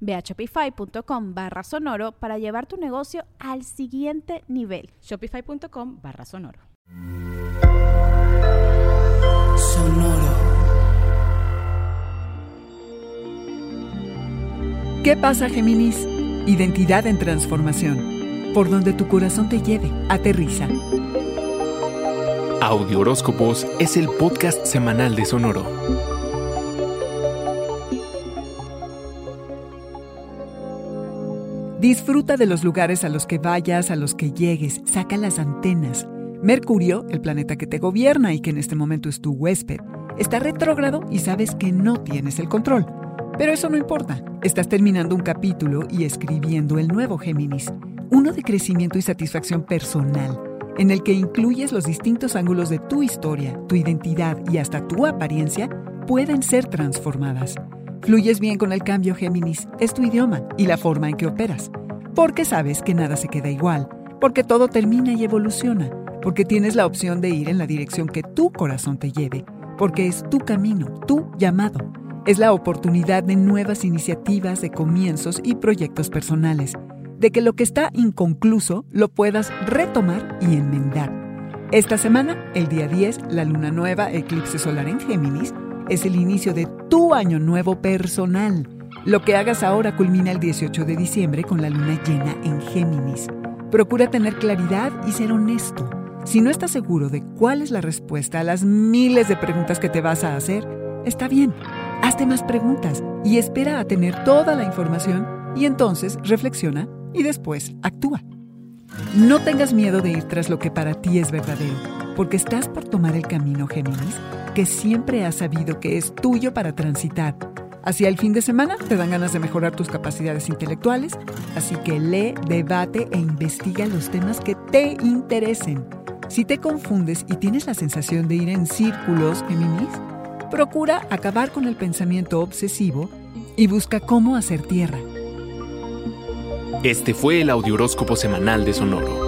Ve a shopify.com barra sonoro para llevar tu negocio al siguiente nivel. Shopify.com barra sonoro. Sonoro. ¿Qué pasa, Géminis? Identidad en transformación. Por donde tu corazón te lleve, aterriza. Audio Horóscopos es el podcast semanal de Sonoro. Disfruta de los lugares a los que vayas, a los que llegues, saca las antenas. Mercurio, el planeta que te gobierna y que en este momento es tu huésped, está retrógrado y sabes que no tienes el control. Pero eso no importa, estás terminando un capítulo y escribiendo el nuevo Géminis, uno de crecimiento y satisfacción personal, en el que incluyes los distintos ángulos de tu historia, tu identidad y hasta tu apariencia pueden ser transformadas. Fluyes bien con el cambio, Géminis. Es tu idioma y la forma en que operas. Porque sabes que nada se queda igual, porque todo termina y evoluciona, porque tienes la opción de ir en la dirección que tu corazón te lleve, porque es tu camino, tu llamado. Es la oportunidad de nuevas iniciativas, de comienzos y proyectos personales, de que lo que está inconcluso lo puedas retomar y enmendar. Esta semana, el día 10, la luna nueva, eclipse solar en Géminis, es el inicio de tu año nuevo personal. Lo que hagas ahora culmina el 18 de diciembre con la luna llena en Géminis. Procura tener claridad y ser honesto. Si no estás seguro de cuál es la respuesta a las miles de preguntas que te vas a hacer, está bien. Hazte más preguntas y espera a tener toda la información y entonces reflexiona y después actúa. No tengas miedo de ir tras lo que para ti es verdadero, porque estás por tomar el camino Géminis que siempre has sabido que es tuyo para transitar. Hacia el fin de semana te dan ganas de mejorar tus capacidades intelectuales, así que lee, debate e investiga los temas que te interesen. Si te confundes y tienes la sensación de ir en círculos, Géminis, procura acabar con el pensamiento obsesivo y busca cómo hacer tierra. Este fue el Audioróscopo Semanal de Sonoro.